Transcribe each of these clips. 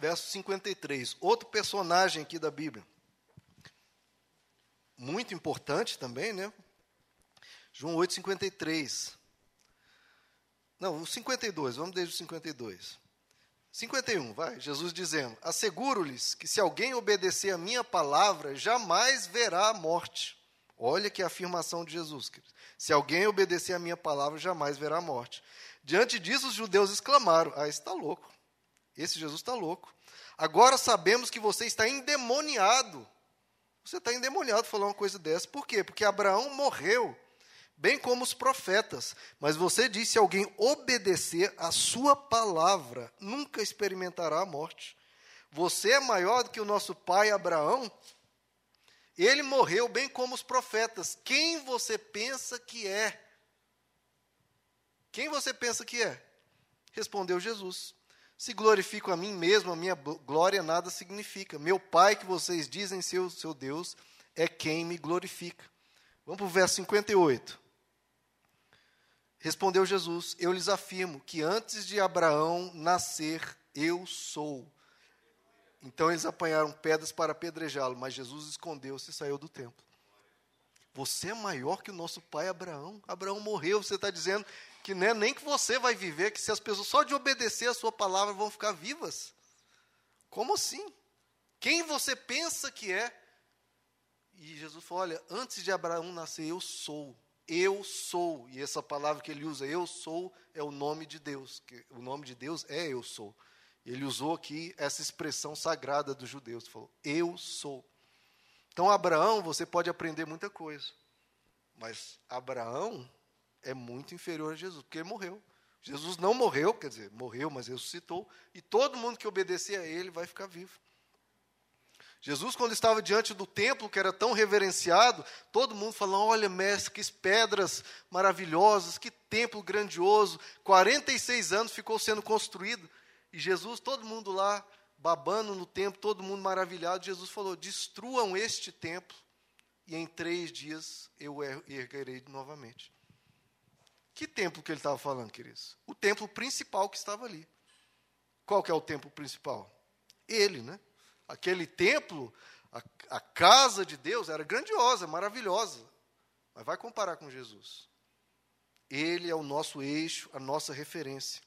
verso 53. Outro personagem aqui da Bíblia. Muito importante também, né? João 8, 53. Não, o 52, vamos desde o 52. 51, vai, Jesus dizendo: Asseguro-lhes que se alguém obedecer a minha palavra, jamais verá a morte. Olha que afirmação de Jesus. Se alguém obedecer a minha palavra, jamais verá a morte. Diante disso, os judeus exclamaram: Ah, está louco. Esse Jesus está louco. Agora sabemos que você está endemoniado. Você está endemoniado falar uma coisa dessa. Por quê? Porque Abraão morreu bem como os profetas. Mas você disse: se alguém obedecer a sua palavra, nunca experimentará a morte. Você é maior do que o nosso pai Abraão? Ele morreu bem como os profetas. Quem você pensa que é? Quem você pensa que é? Respondeu Jesus. Se glorifico a mim mesmo, a minha glória nada significa. Meu Pai, que vocês dizem ser o seu Deus, é quem me glorifica. Vamos para o verso 58. Respondeu Jesus: Eu lhes afirmo que antes de Abraão nascer, eu sou. Então eles apanharam pedras para apedrejá-lo, mas Jesus escondeu-se e saiu do templo. Você é maior que o nosso pai Abraão. Abraão morreu, você está dizendo que não é nem que você vai viver, que se as pessoas só de obedecer a sua palavra vão ficar vivas. Como assim? Quem você pensa que é? E Jesus falou: Olha, antes de Abraão nascer, eu sou eu sou. E essa palavra que ele usa, eu sou, é o nome de Deus. Que o nome de Deus é eu sou. Ele usou aqui essa expressão sagrada dos judeus, falou: eu sou. Então, Abraão, você pode aprender muita coisa. Mas Abraão é muito inferior a Jesus, porque ele morreu. Jesus não morreu, quer dizer, morreu, mas ressuscitou, e todo mundo que obedecer a ele vai ficar vivo. Jesus, quando estava diante do templo, que era tão reverenciado, todo mundo falando: Olha, mestre, que pedras maravilhosas, que templo grandioso. 46 anos ficou sendo construído. E Jesus, todo mundo lá, babando no templo, todo mundo maravilhado. Jesus falou: Destruam este templo, e em três dias eu er-, erguerei novamente. Que templo que ele estava falando, queridos? O templo principal que estava ali. Qual que é o templo principal? Ele, né? Aquele templo, a, a casa de Deus era grandiosa, maravilhosa. Mas vai comparar com Jesus. Ele é o nosso eixo, a nossa referência.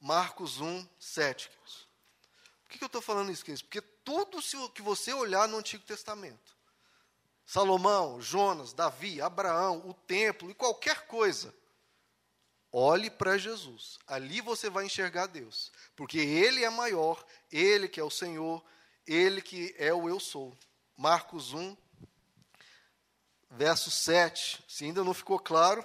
Marcos 1, 7. Por que, que eu estou falando isso, queridos? Porque tudo que você olhar no Antigo Testamento, Salomão, Jonas, Davi, Abraão, o templo e qualquer coisa, Olhe para Jesus. Ali você vai enxergar Deus. Porque Ele é maior, Ele que é o Senhor, Ele que é o eu sou. Marcos 1, verso 7. Se ainda não ficou claro.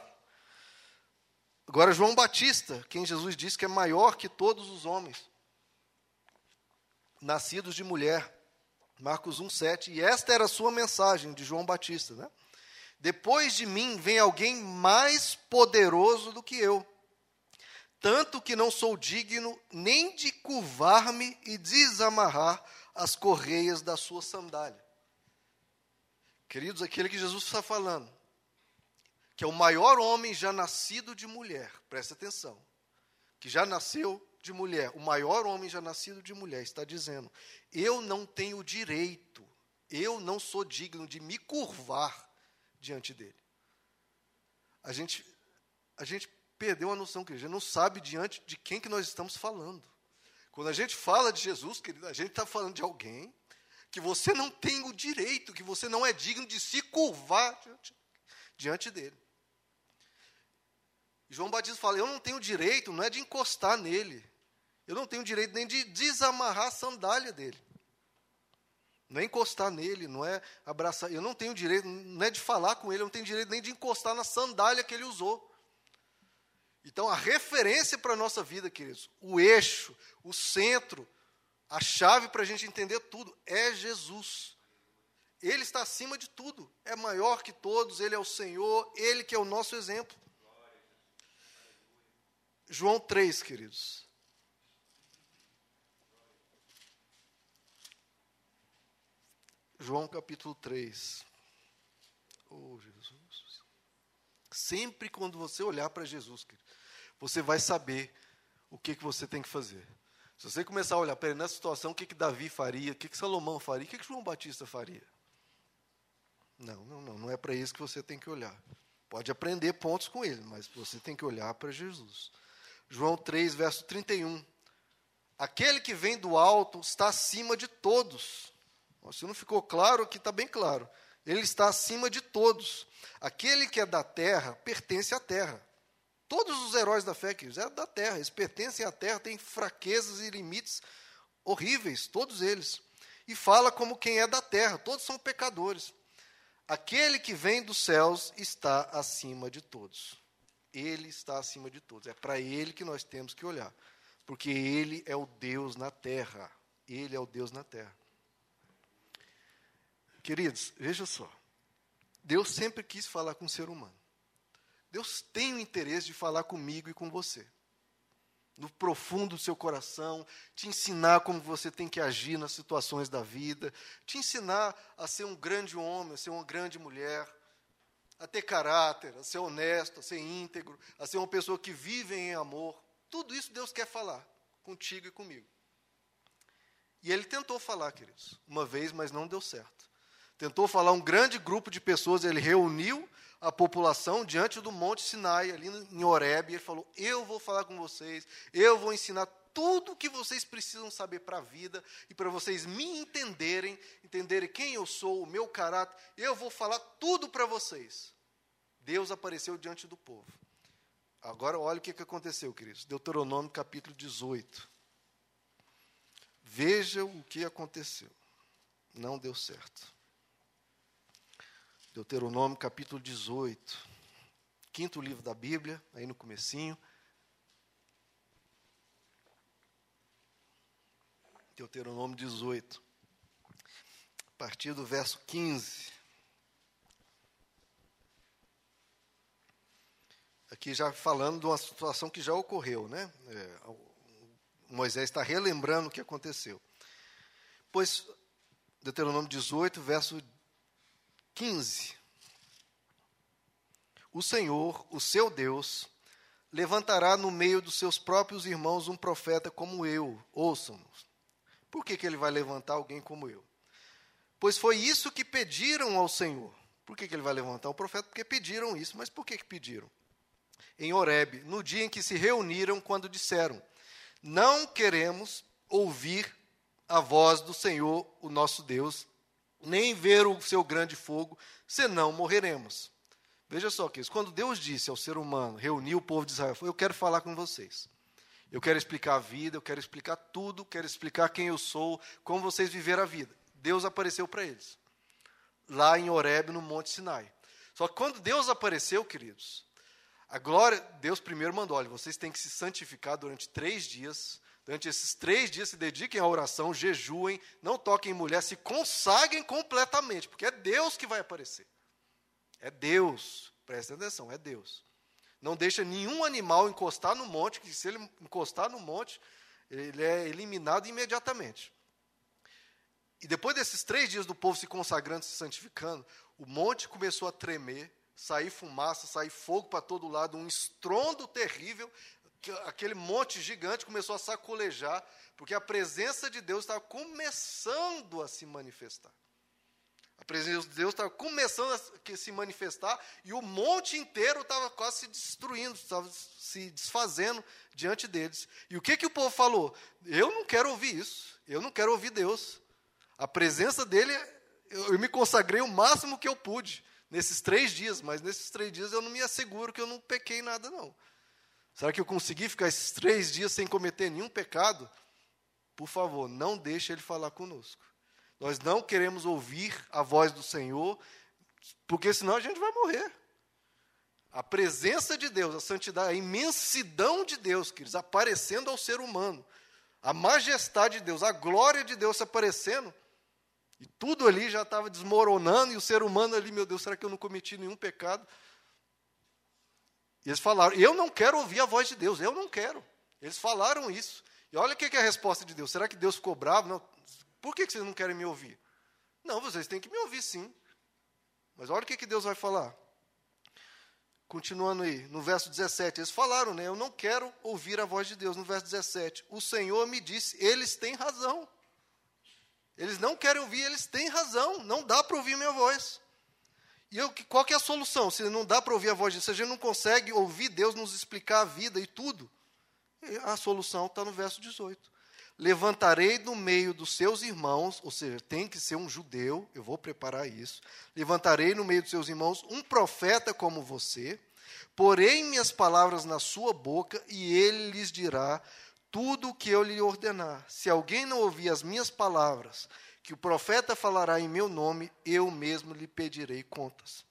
Agora, João Batista, quem Jesus disse que é maior que todos os homens, nascidos de mulher. Marcos 1, 7. E esta era a sua mensagem de João Batista, né? Depois de mim vem alguém mais poderoso do que eu, tanto que não sou digno nem de curvar-me e desamarrar as correias da sua sandália. Queridos, aquele que Jesus está falando, que é o maior homem já nascido de mulher, presta atenção, que já nasceu de mulher, o maior homem já nascido de mulher, está dizendo: eu não tenho direito, eu não sou digno de me curvar diante dele. A gente, a gente perdeu a noção, que a gente não sabe diante de quem que nós estamos falando. Quando a gente fala de Jesus, querido, a gente está falando de alguém que você não tem o direito, que você não é digno de se curvar diante, diante dele. João Batista fala: Eu não tenho direito, não é de encostar nele, eu não tenho direito nem de desamarrar a sandália dele não é encostar nele, não é abraçar. Eu não tenho direito, não é de falar com ele, eu não tenho direito nem de encostar na sandália que ele usou. Então, a referência para a nossa vida, queridos, o eixo, o centro, a chave para a gente entender tudo é Jesus. Ele está acima de tudo, é maior que todos, ele é o Senhor, ele que é o nosso exemplo. João 3, queridos. João capítulo 3. Oh, Jesus. Sempre quando você olhar para Jesus, você vai saber o que, que você tem que fazer. Se você começar a olhar, peraí, nessa situação, o que, que Davi faria, o que, que Salomão faria, o que, que João Batista faria? Não, não, não, não é para isso que você tem que olhar. Pode aprender pontos com ele, mas você tem que olhar para Jesus. João 3, verso 31. Aquele que vem do alto está acima de todos. Se não ficou claro, aqui está bem claro. Ele está acima de todos. Aquele que é da terra pertence à terra. Todos os heróis da fé, queridos, é da terra. Eles pertencem à terra, têm fraquezas e limites horríveis, todos eles. E fala como quem é da terra, todos são pecadores. Aquele que vem dos céus está acima de todos. Ele está acima de todos. É para ele que nós temos que olhar. Porque ele é o Deus na terra. Ele é o Deus na terra. Queridos, veja só. Deus sempre quis falar com o ser humano. Deus tem o interesse de falar comigo e com você. No profundo do seu coração, te ensinar como você tem que agir nas situações da vida, te ensinar a ser um grande homem, a ser uma grande mulher, a ter caráter, a ser honesto, a ser íntegro, a ser uma pessoa que vive em amor. Tudo isso Deus quer falar contigo e comigo. E ele tentou falar, queridos, uma vez, mas não deu certo. Tentou falar um grande grupo de pessoas, ele reuniu a população diante do Monte Sinai, ali em Horeb, e ele falou: Eu vou falar com vocês, eu vou ensinar tudo o que vocês precisam saber para a vida e para vocês me entenderem, entenderem quem eu sou, o meu caráter, eu vou falar tudo para vocês. Deus apareceu diante do povo. Agora, olha o que, aconteceu, queridos. Deuteronômio capítulo 18. Veja o que aconteceu. Não deu certo. Deuteronômio capítulo 18, quinto livro da Bíblia, aí no comecinho. Deuteronômio 18, a partir do verso 15. Aqui já falando de uma situação que já ocorreu, né? É, Moisés está relembrando o que aconteceu. Pois, Deuteronômio 18, verso 15. O Senhor, o seu Deus, levantará no meio dos seus próprios irmãos um profeta como eu. Ouçam-nos. Por que, que ele vai levantar alguém como eu? Pois foi isso que pediram ao Senhor. Por que, que ele vai levantar o profeta? Porque pediram isso. Mas por que, que pediram? Em Horeb, no dia em que se reuniram, quando disseram: Não queremos ouvir a voz do Senhor, o nosso Deus, nem ver o seu grande fogo, senão morreremos. Veja só, que quando Deus disse ao ser humano, reuniu o povo de Israel, eu quero falar com vocês. Eu quero explicar a vida, eu quero explicar tudo, quero explicar quem eu sou, como vocês viveram a vida. Deus apareceu para eles, lá em Horeb, no Monte Sinai. Só que quando Deus apareceu, queridos, a glória, Deus primeiro mandou, olha, vocês têm que se santificar durante três dias, Durante esses três dias se dediquem à oração, jejuem, não toquem em mulher, se consagrem completamente, porque é Deus que vai aparecer. É Deus, presta atenção, é Deus. Não deixa nenhum animal encostar no monte, que se ele encostar no monte, ele é eliminado imediatamente. E depois desses três dias do povo se consagrando, se santificando, o monte começou a tremer, sair fumaça, sair fogo para todo lado, um estrondo terrível, aquele monte gigante começou a sacolejar, porque a presença de Deus estava começando a se manifestar. A presença de Deus estava começando a se manifestar e o monte inteiro estava quase se destruindo, estava se desfazendo diante deles. E o que, que o povo falou? Eu não quero ouvir isso, eu não quero ouvir Deus. A presença dele, eu, eu me consagrei o máximo que eu pude nesses três dias, mas nesses três dias eu não me asseguro que eu não pequei nada, não. Será que eu consegui ficar esses três dias sem cometer nenhum pecado? Por favor, não deixe ele falar conosco. Nós não queremos ouvir a voz do Senhor, porque senão a gente vai morrer. A presença de Deus, a santidade, a imensidão de Deus, queridos, aparecendo ao ser humano, a majestade de Deus, a glória de Deus aparecendo, e tudo ali já estava desmoronando, e o ser humano ali, meu Deus, será que eu não cometi nenhum pecado? Eles falaram: Eu não quero ouvir a voz de Deus, eu não quero. Eles falaram isso. E olha o que é a resposta de Deus. Será que Deus ficou bravo? Não. Por que vocês não querem me ouvir? Não, vocês têm que me ouvir sim. Mas olha o que Deus vai falar. Continuando aí, no verso 17, eles falaram, né? Eu não quero ouvir a voz de Deus. No verso 17, o Senhor me disse, eles têm razão. Eles não querem ouvir, eles têm razão. Não dá para ouvir minha voz. E eu, qual que é a solução? Se não dá para ouvir a voz de Deus, se a gente não consegue ouvir Deus nos explicar a vida e tudo, a solução está no verso 18 levantarei no meio dos seus irmãos, ou seja, tem que ser um judeu, eu vou preparar isso. Levantarei no meio dos seus irmãos um profeta como você, porei minhas palavras na sua boca e ele lhes dirá tudo o que eu lhe ordenar. Se alguém não ouvir as minhas palavras, que o profeta falará em meu nome, eu mesmo lhe pedirei contas.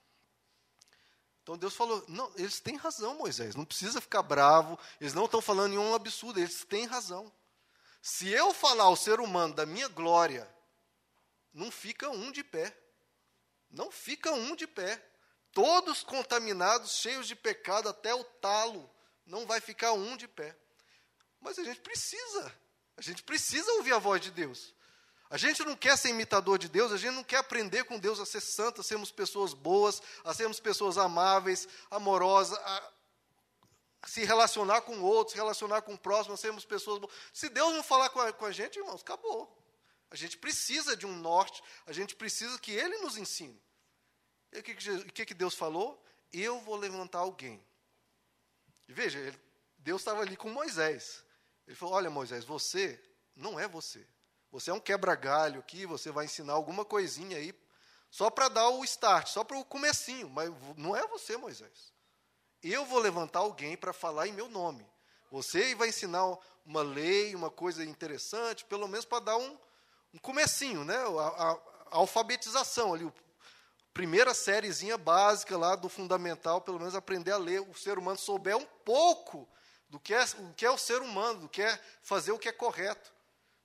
Então Deus falou: não, eles têm razão, Moisés, não precisa ficar bravo, eles não estão falando nenhum absurdo, eles têm razão. Se eu falar ao ser humano da minha glória, não fica um de pé. Não fica um de pé. Todos contaminados, cheios de pecado até o talo, não vai ficar um de pé. Mas a gente precisa, a gente precisa ouvir a voz de Deus. A gente não quer ser imitador de Deus, a gente não quer aprender com Deus a ser santo, a sermos pessoas boas, a sermos pessoas amáveis, amorosas, a, se relacionar com outros, relacionar com o próximo, sermos pessoas boas. Se Deus não falar com a, com a gente, irmãos, acabou. A gente precisa de um norte, a gente precisa que Ele nos ensine. E o que, que, que Deus falou? Eu vou levantar alguém. E veja, ele, Deus estava ali com Moisés. Ele falou: Olha, Moisés, você não é você. Você é um quebra-galho aqui, você vai ensinar alguma coisinha aí, só para dar o start, só para o comecinho, mas não é você, Moisés. Eu vou levantar alguém para falar em meu nome. Você vai ensinar uma lei, uma coisa interessante, pelo menos para dar um, um comecinho, né? A, a, a alfabetização ali, a primeira sériezinha básica lá do fundamental, pelo menos aprender a ler, o ser humano souber um pouco do que é o, que é o ser humano, do que é fazer o que é correto.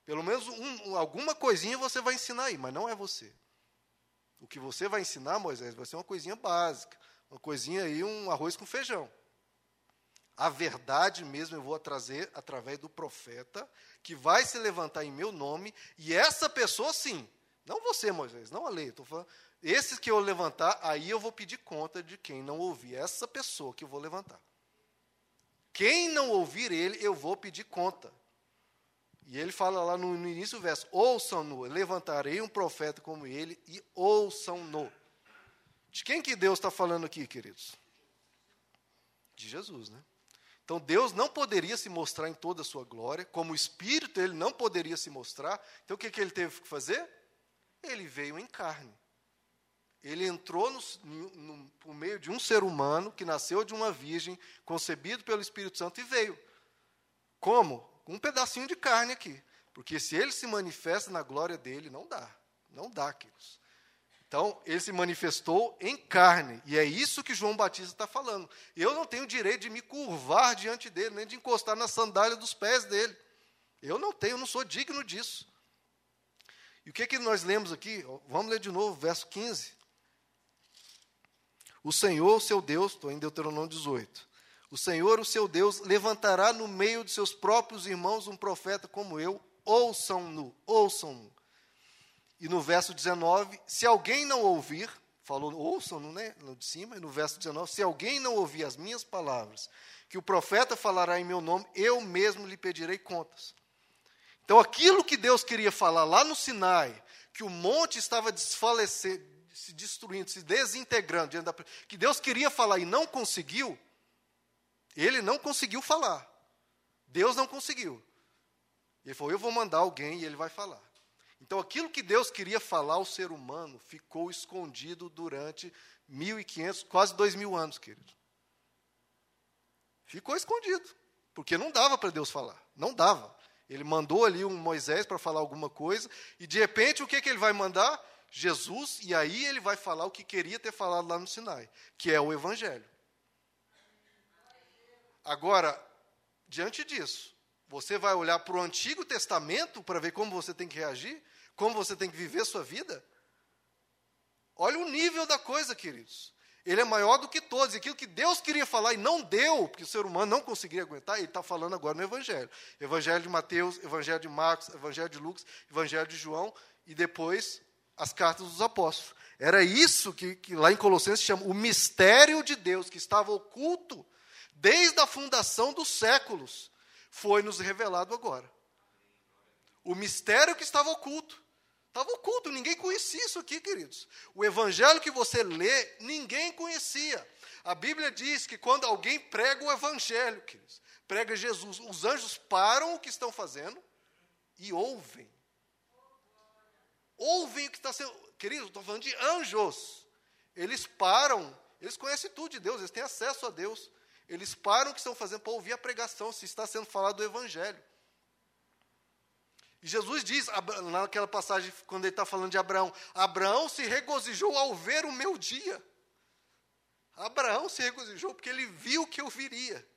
Pelo menos um, alguma coisinha você vai ensinar aí, mas não é você. O que você vai ensinar, Moisés, vai ser uma coisinha básica. Uma coisinha aí, um arroz com feijão. A verdade mesmo eu vou trazer através do profeta, que vai se levantar em meu nome, e essa pessoa sim, não você, Moisés, não a lei, estou falando, esses que eu levantar, aí eu vou pedir conta de quem não ouvir, essa pessoa que eu vou levantar. Quem não ouvir ele, eu vou pedir conta. E ele fala lá no, no início do verso: ouçam-no, levantarei um profeta como ele, e ouçam-no. De quem que Deus está falando aqui, queridos? De Jesus, né? Então Deus não poderia se mostrar em toda a sua glória, como Espírito ele não poderia se mostrar. Então o que, que ele teve que fazer? Ele veio em carne. Ele entrou no, no, por meio de um ser humano que nasceu de uma virgem, concebido pelo Espírito Santo e veio. Como? Um pedacinho de carne aqui. Porque se ele se manifesta na glória dele, não dá. Não dá, queridos. Então, ele se manifestou em carne, e é isso que João Batista está falando. Eu não tenho direito de me curvar diante dele, nem de encostar na sandália dos pés dele. Eu não tenho, eu não sou digno disso. E o que, que nós lemos aqui? Vamos ler de novo, verso 15. O Senhor, seu Deus, estou em Deuteronômio 18. O Senhor, o seu Deus, levantará no meio de seus próprios irmãos um profeta como eu, ouçam-no, ouçam-no. E no verso 19, se alguém não ouvir, falou, ouçam no, né, no de cima, e no verso 19, se alguém não ouvir as minhas palavras, que o profeta falará em meu nome, eu mesmo lhe pedirei contas. Então, aquilo que Deus queria falar lá no Sinai, que o monte estava desfalecendo, se destruindo, se desintegrando, que Deus queria falar e não conseguiu, ele não conseguiu falar. Deus não conseguiu. Ele falou: Eu vou mandar alguém e ele vai falar. Então, aquilo que Deus queria falar ao ser humano ficou escondido durante 1.500, quase 2.000 anos, querido. Ficou escondido, porque não dava para Deus falar, não dava. Ele mandou ali um Moisés para falar alguma coisa, e de repente o que, que ele vai mandar? Jesus, e aí ele vai falar o que queria ter falado lá no Sinai, que é o Evangelho. Agora, diante disso, você vai olhar para o Antigo Testamento para ver como você tem que reagir, como você tem que viver sua vida? Olha o nível da coisa, queridos. Ele é maior do que todos. E aquilo que Deus queria falar e não deu, porque o ser humano não conseguia aguentar, ele está falando agora no Evangelho. Evangelho de Mateus, Evangelho de Marcos, Evangelho de Lucas, Evangelho de João, e depois as cartas dos apóstolos. Era isso que, que lá em Colossenses chama o mistério de Deus, que estava oculto desde a fundação dos séculos, foi nos revelado agora. O mistério que estava oculto. Estava oculto, ninguém conhecia isso aqui, queridos. O evangelho que você lê, ninguém conhecia. A Bíblia diz que quando alguém prega o evangelho, queridos, prega Jesus, os anjos param o que estão fazendo e ouvem. Ouvem o que está sendo. Queridos, estou falando de anjos. Eles param, eles conhecem tudo de Deus, eles têm acesso a Deus. Eles param o que estão fazendo para ouvir a pregação, se está sendo falado do Evangelho. E Jesus diz, naquela passagem, quando ele está falando de Abraão: Abraão se regozijou ao ver o meu dia. Abraão se regozijou porque ele viu que eu viria.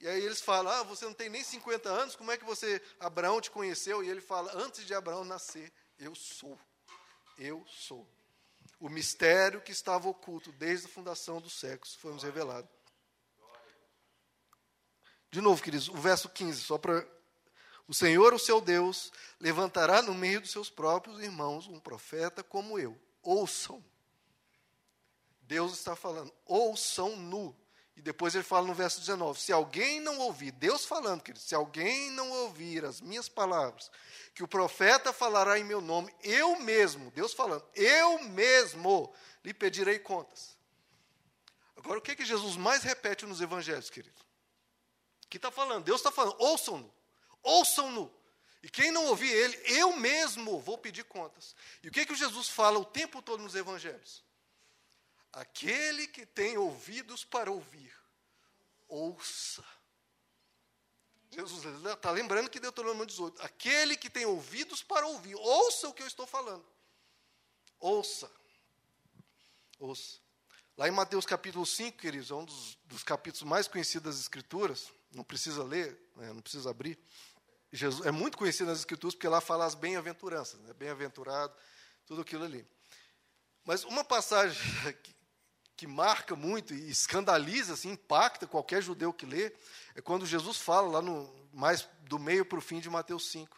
E aí eles falam: Ah, você não tem nem 50 anos, como é que você, Abraão, te conheceu? E ele fala: Antes de Abraão nascer, eu sou. Eu sou. O mistério que estava oculto desde a fundação dos séculos foi nos revelado. De novo, queridos, o verso 15, só para o Senhor, o seu Deus, levantará no meio dos seus próprios irmãos um profeta como eu. Ouçam. Deus está falando, ouçam nu. E depois ele fala no verso 19: se alguém não ouvir, Deus falando, querido, se alguém não ouvir as minhas palavras, que o profeta falará em meu nome, eu mesmo, Deus falando, eu mesmo lhe pedirei contas. Agora, o que, que Jesus mais repete nos evangelhos, querido? Que está falando, Deus está falando, ouçam-no ouçam-no. E quem não ouvir ele, eu mesmo vou pedir contas. E o que, que Jesus fala o tempo todo nos evangelhos? Aquele que tem ouvidos para ouvir, ouça. Jesus está lembrando que Deuteronômio 18: aquele que tem ouvidos para ouvir, ouça o que eu estou falando. Ouça. Ouça. Lá em Mateus capítulo 5, queridos, é um dos, dos capítulos mais conhecidos das Escrituras, não precisa ler, né, não precisa abrir. Jesus é muito conhecido nas Escrituras porque lá fala as bem-aventuranças, né? bem-aventurado, tudo aquilo ali. Mas uma passagem que, que, marca muito e escandaliza, assim, impacta qualquer judeu que lê, é quando Jesus fala lá no mais do meio para o fim de Mateus 5.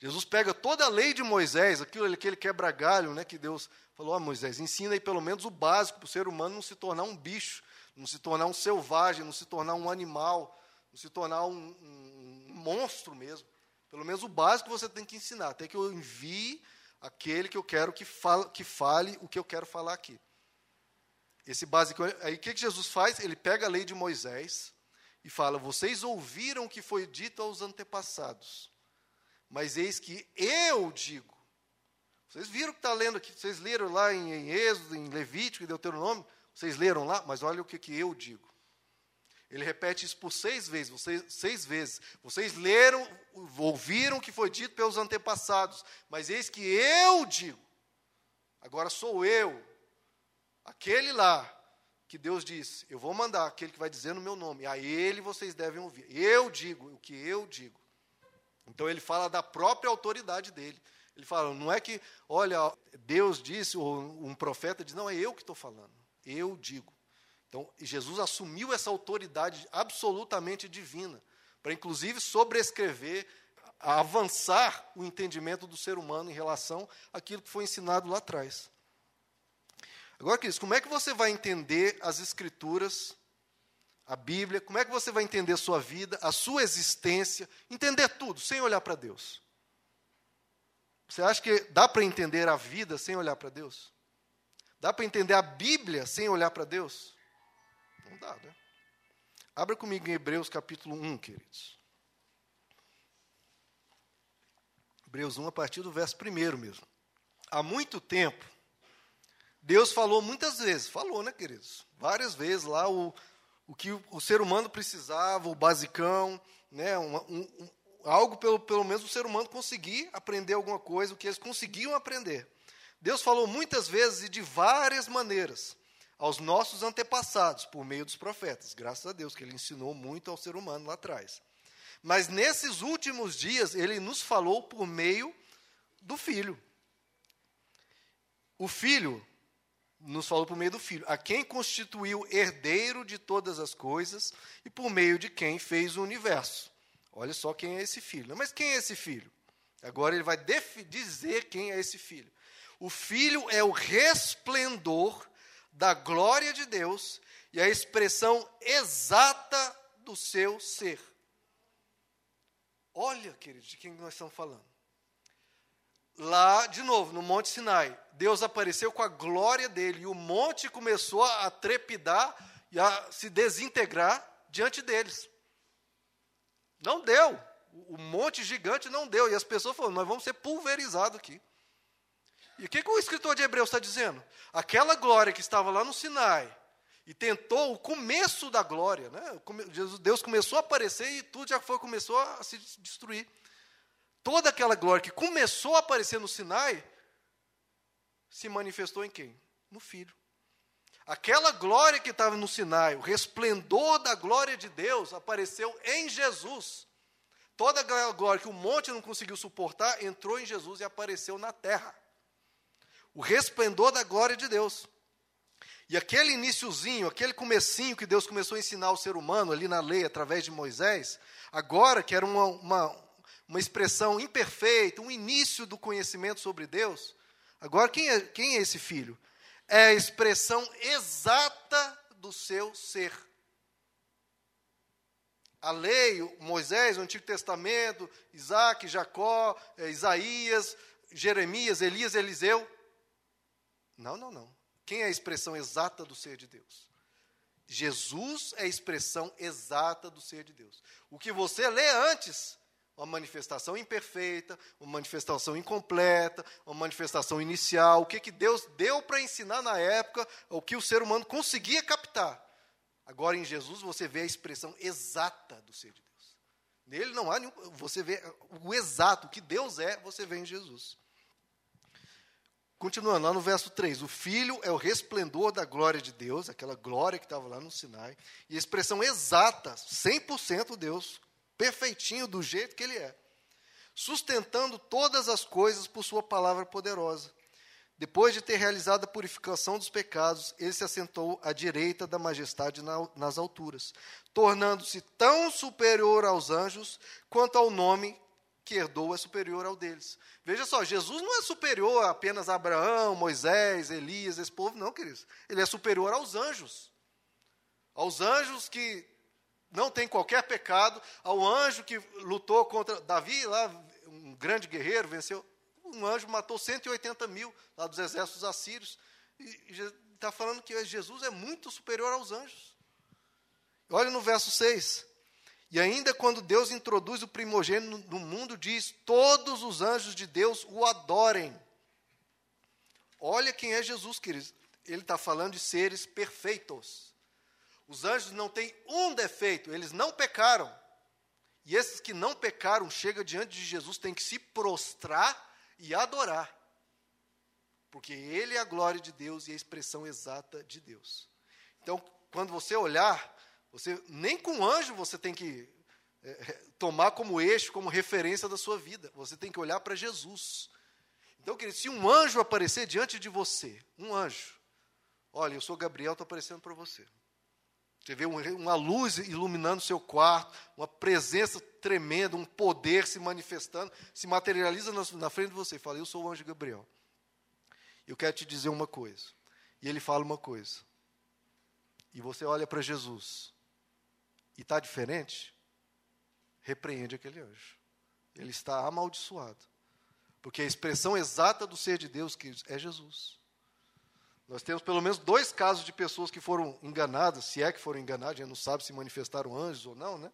Jesus pega toda a lei de Moisés, aquilo aquele quebra-galho, né, que Deus falou: "Ah, Moisés, ensina aí pelo menos o básico para o ser humano não se tornar um bicho, não se tornar um selvagem, não se tornar um animal, não se tornar um, um, um monstro mesmo. Pelo menos o básico você tem que ensinar, até que eu envie aquele que eu quero que fale, que fale o que eu quero falar aqui. Esse básico, aí o que, que Jesus faz? Ele pega a lei de Moisés e fala: Vocês ouviram o que foi dito aos antepassados, mas eis que eu digo. Vocês viram que está lendo aqui? Vocês leram lá em, em Êxodo, em Levítico, em Deuteronômio? Vocês leram lá? Mas olha o que, que eu digo. Ele repete isso por seis vezes. Vocês, seis vezes. Vocês leram, ouviram o que foi dito pelos antepassados, mas eis que eu digo. Agora sou eu, aquele lá que Deus disse: Eu vou mandar aquele que vai dizer no meu nome. A ele vocês devem ouvir. Eu digo o que eu digo. Então ele fala da própria autoridade dele. Ele fala, não é que, olha, Deus disse, ou um profeta diz, não, é eu que estou falando. Eu digo. Então, Jesus assumiu essa autoridade absolutamente divina, para inclusive sobrescrever, avançar o entendimento do ser humano em relação àquilo que foi ensinado lá atrás. Agora, queridos, como é que você vai entender as Escrituras, a Bíblia, como é que você vai entender a sua vida, a sua existência, entender tudo, sem olhar para Deus? Você acha que dá para entender a vida sem olhar para Deus? Dá para entender a Bíblia sem olhar para Deus? Não dá, né? Abra comigo em Hebreus capítulo 1, queridos. Hebreus 1, a partir do verso 1 mesmo. Há muito tempo, Deus falou muitas vezes, falou, né, queridos? Várias vezes lá o, o que o ser humano precisava, o basicão, né, um, um, algo pelo, pelo menos o ser humano conseguir aprender alguma coisa, o que eles conseguiam aprender. Deus falou muitas vezes e de várias maneiras aos nossos antepassados por meio dos profetas. Graças a Deus que ele ensinou muito ao ser humano lá atrás. Mas nesses últimos dias ele nos falou por meio do filho. O filho nos falou por meio do filho, a quem constituiu herdeiro de todas as coisas e por meio de quem fez o universo. Olha só quem é esse filho. Mas quem é esse filho? Agora ele vai dizer quem é esse filho. O Filho é o resplendor da glória de Deus e a expressão exata do seu ser. Olha, queridos, de quem nós estamos falando. Lá, de novo, no Monte Sinai, Deus apareceu com a glória dele e o monte começou a trepidar e a se desintegrar diante deles. Não deu. O monte gigante não deu. E as pessoas falaram: nós vamos ser pulverizados aqui. E o que, que o escritor de Hebreus está dizendo? Aquela glória que estava lá no Sinai e tentou o começo da glória, né? Deus começou a aparecer e tudo já foi começou a se destruir. Toda aquela glória que começou a aparecer no Sinai se manifestou em quem? No Filho. Aquela glória que estava no Sinai, o resplendor da glória de Deus, apareceu em Jesus. Toda aquela glória que o monte não conseguiu suportar, entrou em Jesus e apareceu na terra. O resplendor da glória de Deus. E aquele iníciozinho, aquele comecinho que Deus começou a ensinar ao ser humano ali na lei, através de Moisés, agora que era uma, uma, uma expressão imperfeita, um início do conhecimento sobre Deus, agora quem é, quem é esse filho? É a expressão exata do seu ser. A lei, Moisés, o Antigo Testamento, Isaac, Jacó, eh, Isaías, Jeremias, Elias, Eliseu. Não, não, não. Quem é a expressão exata do ser de Deus? Jesus é a expressão exata do ser de Deus. O que você lê antes, uma manifestação imperfeita, uma manifestação incompleta, uma manifestação inicial, o que, que Deus deu para ensinar na época, o que o ser humano conseguia captar. Agora em Jesus você vê a expressão exata do ser de Deus. Nele não há nenhum, você vê o exato, o que Deus é, você vê em Jesus. Continuando, lá no verso 3, o Filho é o resplendor da glória de Deus, aquela glória que estava lá no Sinai, e a expressão exata, 100% Deus, perfeitinho do jeito que Ele é, sustentando todas as coisas por Sua palavra poderosa. Depois de ter realizado a purificação dos pecados, ele se assentou à direita da majestade nas alturas, tornando-se tão superior aos anjos quanto ao nome que herdou é superior ao deles. Veja só, Jesus não é superior apenas a Abraão, Moisés, Elias, esse povo, não, queridos. Ele é superior aos anjos. Aos anjos que não têm qualquer pecado, ao anjo que lutou contra Davi, lá, um grande guerreiro, venceu. Um anjo matou 180 mil lá dos exércitos assírios. E está falando que Jesus é muito superior aos anjos. Olha no verso 6. E ainda quando Deus introduz o primogênito no mundo, diz: todos os anjos de Deus o adorem. Olha quem é Jesus, queridos. Ele está falando de seres perfeitos. Os anjos não têm um defeito, eles não pecaram. E esses que não pecaram, chega diante de Jesus, tem que se prostrar e adorar. Porque ele é a glória de Deus e a expressão exata de Deus. Então, quando você olhar você nem com anjo você tem que é, é, tomar como eixo, como referência da sua vida. Você tem que olhar para Jesus. Então, querido, se um anjo aparecer diante de você, um anjo, olha, eu sou Gabriel, estou aparecendo para você. Você vê uma luz iluminando seu quarto, uma presença tremenda, um poder se manifestando, se materializa na frente de você. E fala, eu sou o anjo Gabriel. Eu quero te dizer uma coisa. E ele fala uma coisa. E você olha para Jesus e está diferente, repreende aquele anjo. Ele está amaldiçoado. Porque a expressão exata do ser de Deus que é Jesus. Nós temos pelo menos dois casos de pessoas que foram enganadas, se é que foram enganadas, a gente não sabe se manifestaram anjos ou não, né?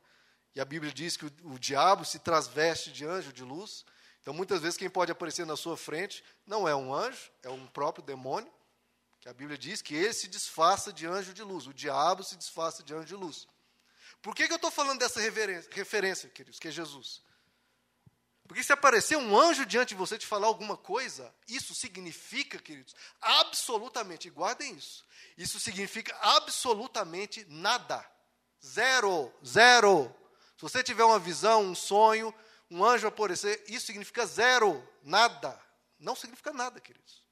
E a Bíblia diz que o, o diabo se transveste de anjo de luz. Então, muitas vezes, quem pode aparecer na sua frente não é um anjo, é um próprio demônio, que a Bíblia diz que ele se disfarça de anjo de luz, o diabo se disfarça de anjo de luz. Por que, que eu estou falando dessa referência, queridos, que é Jesus? Porque se aparecer um anjo diante de você te falar alguma coisa, isso significa, queridos, absolutamente, guardem isso, isso significa absolutamente nada. Zero, zero. Se você tiver uma visão, um sonho, um anjo aparecer, isso significa zero, nada. Não significa nada, queridos.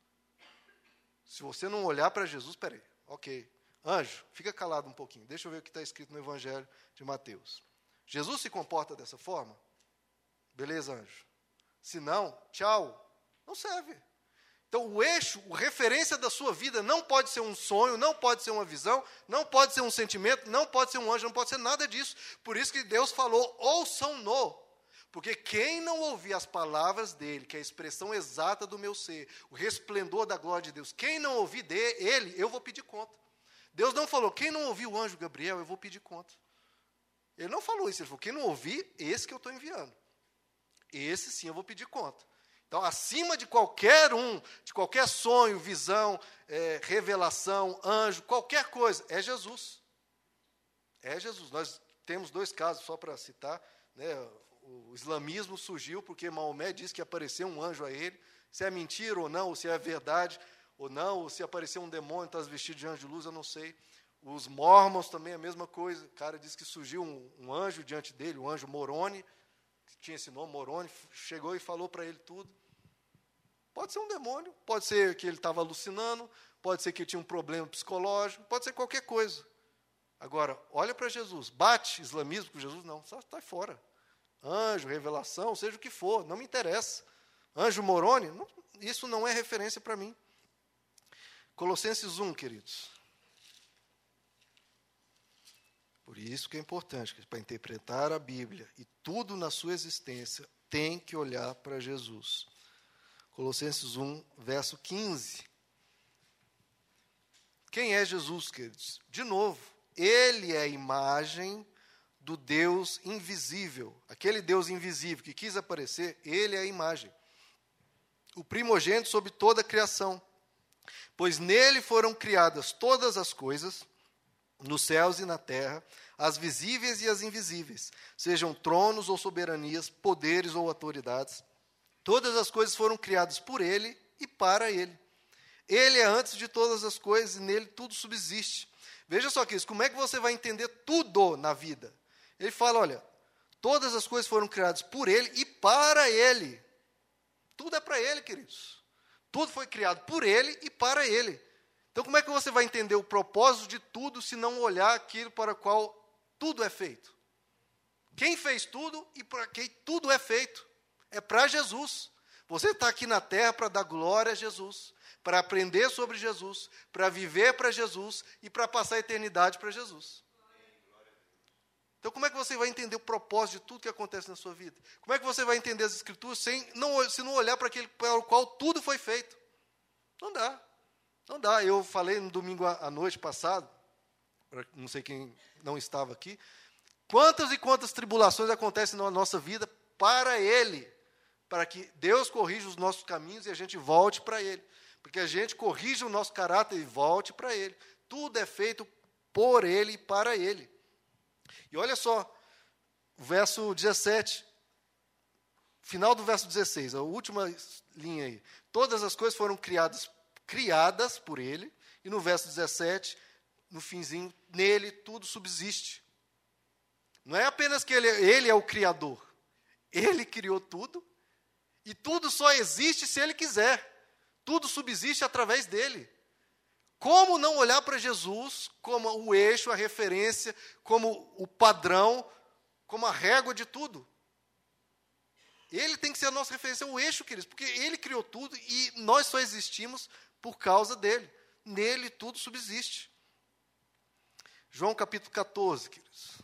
Se você não olhar para Jesus, peraí, ok, Anjo, fica calado um pouquinho. Deixa eu ver o que está escrito no Evangelho de Mateus. Jesus se comporta dessa forma? Beleza, anjo. Se não, tchau. Não serve. Então, o eixo, a referência da sua vida não pode ser um sonho, não pode ser uma visão, não pode ser um sentimento, não pode ser um anjo, não pode ser nada disso. Por isso que Deus falou: ouçam-no. Porque quem não ouvir as palavras dele, que é a expressão exata do meu ser, o resplendor da glória de Deus, quem não ouvir dele, eu vou pedir conta. Deus não falou, quem não ouviu o anjo Gabriel, eu vou pedir conta. Ele não falou isso, ele falou, quem não ouvir, esse que eu estou enviando. Esse sim eu vou pedir conta. Então, acima de qualquer um, de qualquer sonho, visão, é, revelação, anjo, qualquer coisa, é Jesus. É Jesus. Nós temos dois casos, só para citar. Né? O islamismo surgiu porque Maomé disse que apareceu um anjo a ele. Se é mentira ou não, ou se é verdade ou não, ou se apareceu um demônio, está vestido de anjo de luz, eu não sei. Os mormons também a mesma coisa. O cara disse que surgiu um, um anjo diante dele, o um anjo Moroni, que tinha esse nome, Moroni, chegou e falou para ele tudo. Pode ser um demônio, pode ser que ele estava alucinando, pode ser que ele tinha um problema psicológico, pode ser qualquer coisa. Agora, olha para Jesus, bate islamismo com Jesus? Não, está fora. Anjo, revelação, seja o que for, não me interessa. Anjo Moroni, não, isso não é referência para mim. Colossenses 1, queridos. Por isso que é importante, para interpretar a Bíblia e tudo na sua existência, tem que olhar para Jesus. Colossenses 1, verso 15. Quem é Jesus, queridos? De novo, ele é a imagem do Deus invisível. Aquele Deus invisível que quis aparecer, ele é a imagem. O primogênito sobre toda a criação. Pois nele foram criadas todas as coisas, nos céus e na terra, as visíveis e as invisíveis, sejam tronos ou soberanias, poderes ou autoridades Todas as coisas foram criadas por Ele e para Ele. Ele é antes de todas as coisas e nele tudo subsiste. Veja só, queridos, como é que você vai entender tudo na vida? Ele fala: olha, todas as coisas foram criadas por Ele e para Ele. Tudo é para Ele, queridos. Tudo foi criado por Ele e para Ele. Então, como é que você vai entender o propósito de tudo se não olhar aquilo para o qual tudo é feito? Quem fez tudo e para quem tudo é feito? é para Jesus. Você está aqui na terra para dar glória a Jesus, para aprender sobre Jesus, para viver para Jesus e para passar a eternidade para Jesus. Então, como é que você vai entender o propósito de tudo que acontece na sua vida? Como é que você vai entender as Escrituras sem não, se não olhar para aquele para o qual tudo foi feito? Não dá. Não dá. Eu falei no domingo à noite passado, não sei quem não estava aqui, quantas e quantas tribulações acontecem na nossa vida para Ele para que Deus corrija os nossos caminhos e a gente volte para Ele. Porque a gente corrija o nosso caráter e volte para Ele. Tudo é feito por Ele e para Ele. E olha só, verso 17, final do verso 16, a última linha aí. Todas as coisas foram criadas, criadas por Ele, e no verso 17, no finzinho, nele tudo subsiste. Não é apenas que ele, ele é o Criador, ele criou tudo e tudo só existe se ele quiser. Tudo subsiste através dele. Como não olhar para Jesus como o eixo, a referência, como o padrão, como a régua de tudo? Ele tem que ser a nossa referência, o eixo, queridos, porque ele criou tudo e nós só existimos por causa dele. Nele tudo subsiste. João capítulo 14, queridos.